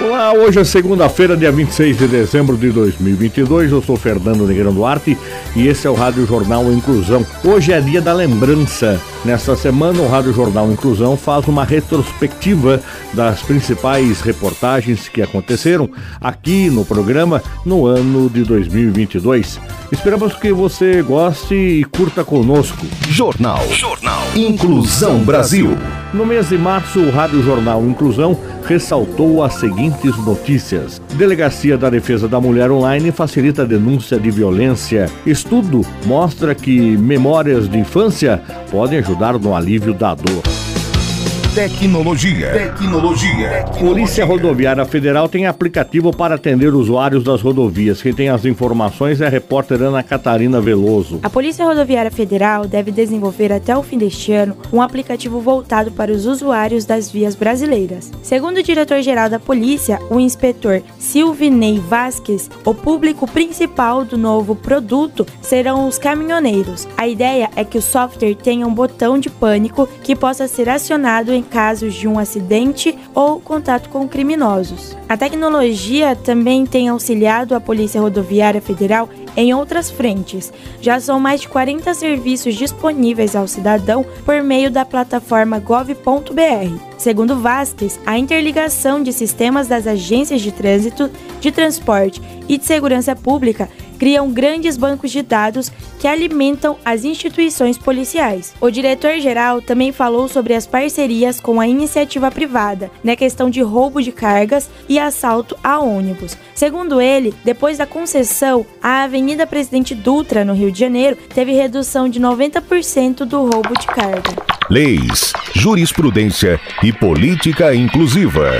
Olá, hoje é segunda-feira, dia 26 de dezembro de 2022. Eu sou Fernando Negrão Duarte e esse é o Rádio Jornal Inclusão. Hoje é dia da lembrança. Nesta semana, o Rádio Jornal Inclusão faz uma retrospectiva das principais reportagens que aconteceram aqui no programa no ano de 2022. Esperamos que você goste e curta conosco. Jornal. Jornal. Inclusão Brasil. No mês de março, o Rádio Jornal Inclusão ressaltou as seguintes notícias. Delegacia da Defesa da Mulher Online facilita a denúncia de violência. Estudo mostra que memórias de infância podem ajudar no alívio da dor. Tecnologia. Tecnologia. Polícia Rodoviária Federal tem aplicativo para atender usuários das rodovias. Quem tem as informações é a repórter Ana Catarina Veloso. A Polícia Rodoviária Federal deve desenvolver até o fim deste ano um aplicativo voltado para os usuários das vias brasileiras. Segundo o diretor-geral da Polícia, o inspetor Silvinei Vasques, o público principal do novo produto serão os caminhoneiros. A ideia é que o software tenha um botão de pânico que possa ser acionado em casos de um acidente ou contato com criminosos. A tecnologia também tem auxiliado a Polícia Rodoviária Federal em outras frentes. Já são mais de 40 serviços disponíveis ao cidadão por meio da plataforma gov.br. Segundo Vasques, a interligação de sistemas das agências de trânsito, de transporte e de segurança pública criam grandes bancos de dados que alimentam as instituições policiais. O diretor-geral também falou sobre as parcerias com a iniciativa privada na questão de roubo de cargas e assalto a ônibus. Segundo ele, depois da concessão, a Avenida Presidente Dutra, no Rio de Janeiro, teve redução de 90% do roubo de carga. Leis, jurisprudência e política inclusiva.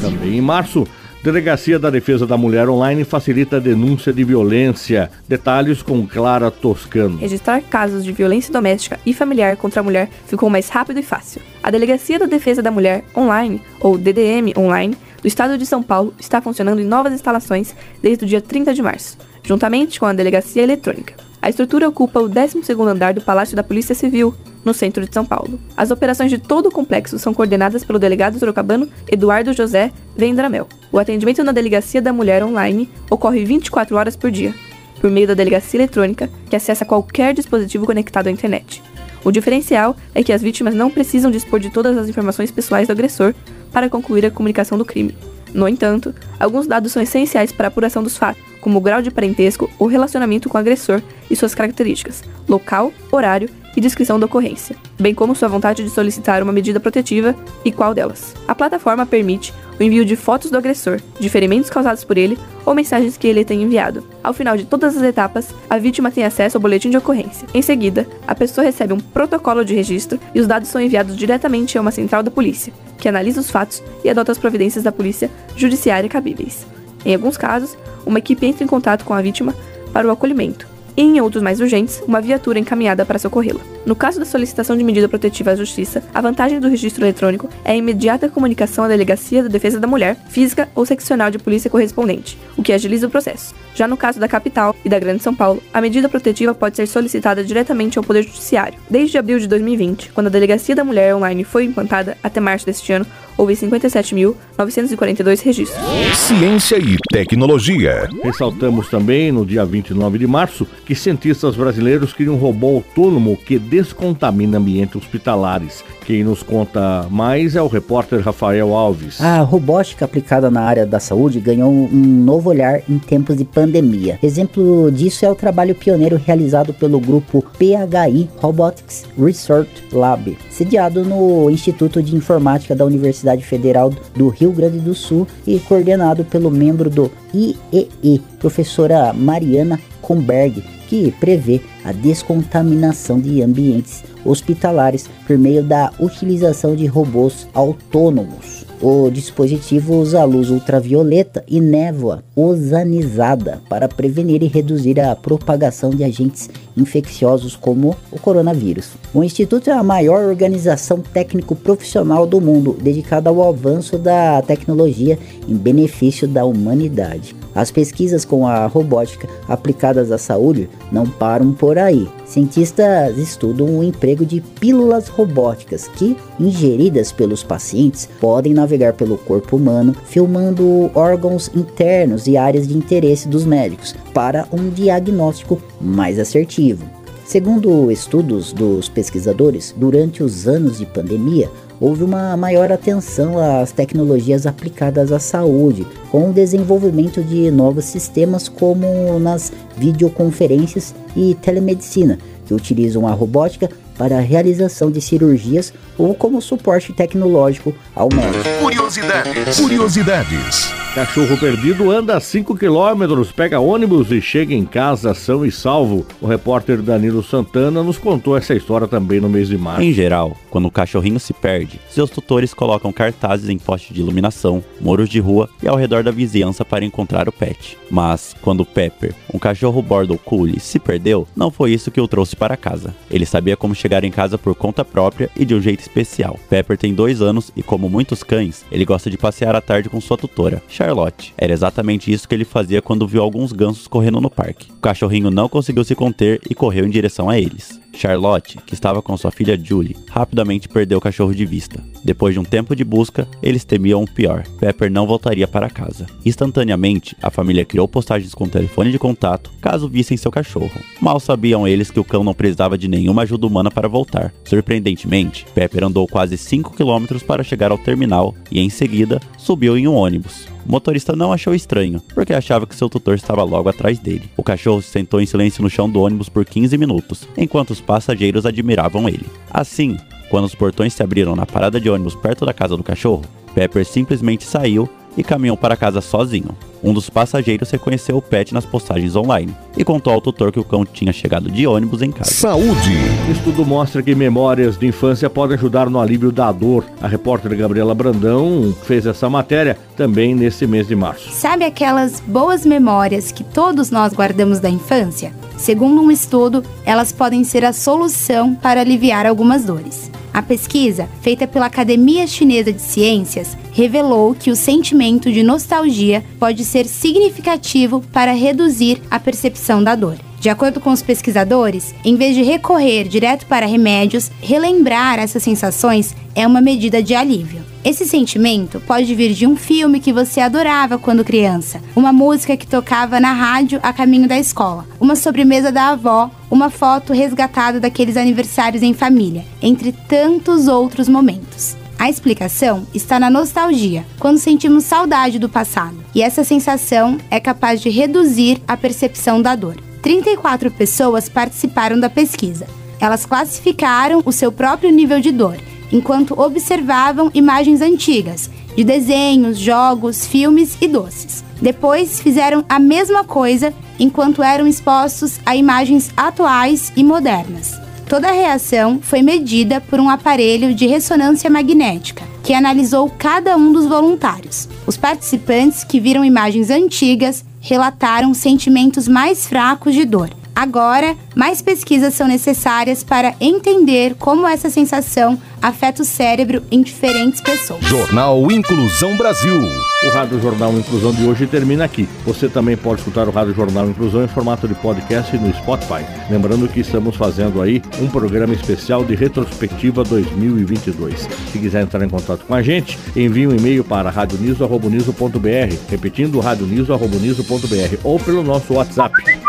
Também em março, Delegacia da Defesa da Mulher Online facilita a denúncia de violência. Detalhes com Clara Toscano. Registrar casos de violência doméstica e familiar contra a mulher ficou mais rápido e fácil. A Delegacia da Defesa da Mulher Online, ou DDM Online, do Estado de São Paulo está funcionando em novas instalações desde o dia 30 de março, juntamente com a Delegacia Eletrônica. A estrutura ocupa o 12º andar do Palácio da Polícia Civil, no centro de São Paulo. As operações de todo o complexo são coordenadas pelo delegado sorocabano Eduardo José Vendramel. O atendimento na Delegacia da Mulher online ocorre 24 horas por dia, por meio da delegacia eletrônica, que acessa qualquer dispositivo conectado à internet. O diferencial é que as vítimas não precisam dispor de todas as informações pessoais do agressor para concluir a comunicação do crime. No entanto, alguns dados são essenciais para a apuração dos fatos, como o grau de parentesco ou relacionamento com o agressor e suas características, local, horário e descrição da ocorrência, bem como sua vontade de solicitar uma medida protetiva e qual delas. A plataforma permite o envio de fotos do agressor, de ferimentos causados por ele ou mensagens que ele tenha enviado. Ao final de todas as etapas, a vítima tem acesso ao boletim de ocorrência. Em seguida, a pessoa recebe um protocolo de registro e os dados são enviados diretamente a uma central da polícia, que analisa os fatos e adota as providências da polícia judiciária cabíveis. Em alguns casos, uma equipe entra em contato com a vítima para o acolhimento, e, em outros mais urgentes, uma viatura encaminhada para socorrê-la. No caso da solicitação de medida protetiva à Justiça, a vantagem do registro eletrônico é a imediata comunicação à Delegacia da Defesa da Mulher, física ou seccional de polícia correspondente, o que agiliza o processo. Já no caso da capital e da Grande São Paulo, a medida protetiva pode ser solicitada diretamente ao Poder Judiciário. Desde abril de 2020, quando a Delegacia da Mulher Online foi implantada, até março deste ano, houve 57.942 registros. Ciência e tecnologia. Ressaltamos também, no dia 29 de março, que cientistas brasileiros criam um robô autônomo que descontamina ambientes hospitalares. Quem nos conta mais é o repórter Rafael Alves. A robótica aplicada na área da saúde ganhou um novo olhar em tempos de pandemia. Exemplo disso é o trabalho pioneiro realizado pelo grupo PHI Robotics Research Lab, sediado no Instituto de Informática da Universidade Federal do Rio Grande do Sul e coordenado pelo membro do IEE, professora Mariana Comberg, que prevê a descontaminação de ambientes hospitalares por meio da utilização de robôs autônomos. O dispositivo usa luz ultravioleta e névoa ozanizada para prevenir e reduzir a propagação de agentes infecciosos como o coronavírus. O Instituto é a maior organização técnico-profissional do mundo dedicada ao avanço da tecnologia em benefício da humanidade. As pesquisas com a robótica aplicadas à saúde não param por aí. Cientistas estudam o emprego de pílulas robóticas que, ingeridas pelos pacientes, podem navegar pelo corpo humano, filmando órgãos internos e áreas de interesse dos médicos para um diagnóstico mais assertivo. Segundo estudos dos pesquisadores, durante os anos de pandemia, houve uma maior atenção às tecnologias aplicadas à saúde, com o desenvolvimento de novos sistemas como nas videoconferências e telemedicina, que utilizam a robótica para a realização de cirurgias ou como suporte tecnológico ao médico. Curiosidades. Curiosidades. Cachorro perdido anda 5 quilômetros, pega ônibus e chega em casa são e salvo. O repórter Danilo Santana nos contou essa história também no mês de março. Em geral, quando o cachorrinho se perde, seus tutores colocam cartazes em postes de iluminação, muros de rua e ao redor da vizinhança para encontrar o pet. Mas, quando Pepper, um cachorro Border Collie, se perdeu, não foi isso que o trouxe para casa. Ele sabia como chegar em casa por conta própria e de um jeito especial. Pepper tem dois anos e, como muitos cães, ele gosta de passear à tarde com sua tutora, Charlotte. Era exatamente isso que ele fazia quando viu alguns gansos correndo no parque. O cachorrinho não conseguiu se conter e correu em direção a eles. Charlotte, que estava com sua filha Julie, rapidamente perdeu o cachorro de vista. Depois de um tempo de busca, eles temiam o pior: Pepper não voltaria para casa. Instantaneamente, a família criou postagens com telefone de contato caso vissem seu cachorro. Mal sabiam eles que o cão não precisava de nenhuma ajuda humana para voltar. Surpreendentemente, Pepper andou quase 5 km para chegar ao terminal e, em seguida, subiu em um ônibus. O motorista não achou estranho, porque achava que seu tutor estava logo atrás dele. O cachorro se sentou em silêncio no chão do ônibus por 15 minutos, enquanto os passageiros admiravam ele. Assim, quando os portões se abriram na parada de ônibus perto da casa do cachorro, Pepper simplesmente saiu e caminhou para casa sozinho. Um dos passageiros reconheceu o pet nas postagens online e contou ao tutor que o cão tinha chegado de ônibus em casa. Saúde. Estudo mostra que memórias de infância podem ajudar no alívio da dor. A repórter Gabriela Brandão fez essa matéria também nesse mês de março. Sabe aquelas boas memórias que todos nós guardamos da infância? Segundo um estudo, elas podem ser a solução para aliviar algumas dores. A pesquisa, feita pela Academia Chinesa de Ciências, revelou que o sentimento de nostalgia pode ser significativo para reduzir a percepção da dor. De acordo com os pesquisadores, em vez de recorrer direto para remédios, relembrar essas sensações é uma medida de alívio. Esse sentimento pode vir de um filme que você adorava quando criança, uma música que tocava na rádio a caminho da escola, uma sobremesa da avó, uma foto resgatada daqueles aniversários em família, entre tantos outros momentos. A explicação está na nostalgia, quando sentimos saudade do passado, e essa sensação é capaz de reduzir a percepção da dor. 34 pessoas participaram da pesquisa. Elas classificaram o seu próprio nível de dor, enquanto observavam imagens antigas, de desenhos, jogos, filmes e doces. Depois fizeram a mesma coisa enquanto eram expostos a imagens atuais e modernas. Toda a reação foi medida por um aparelho de ressonância magnética, que analisou cada um dos voluntários. Os participantes que viram imagens antigas relataram sentimentos mais fracos de dor. Agora, mais pesquisas são necessárias para entender como essa sensação afeta o cérebro em diferentes pessoas. Jornal Inclusão Brasil. O Rádio Jornal Inclusão de hoje termina aqui. Você também pode escutar o Rádio Jornal Inclusão em formato de podcast no Spotify. Lembrando que estamos fazendo aí um programa especial de retrospectiva 2022. Se quiser entrar em contato com a gente, envie um e-mail para radioniso.br, repetindo radioniso.br ou pelo nosso WhatsApp.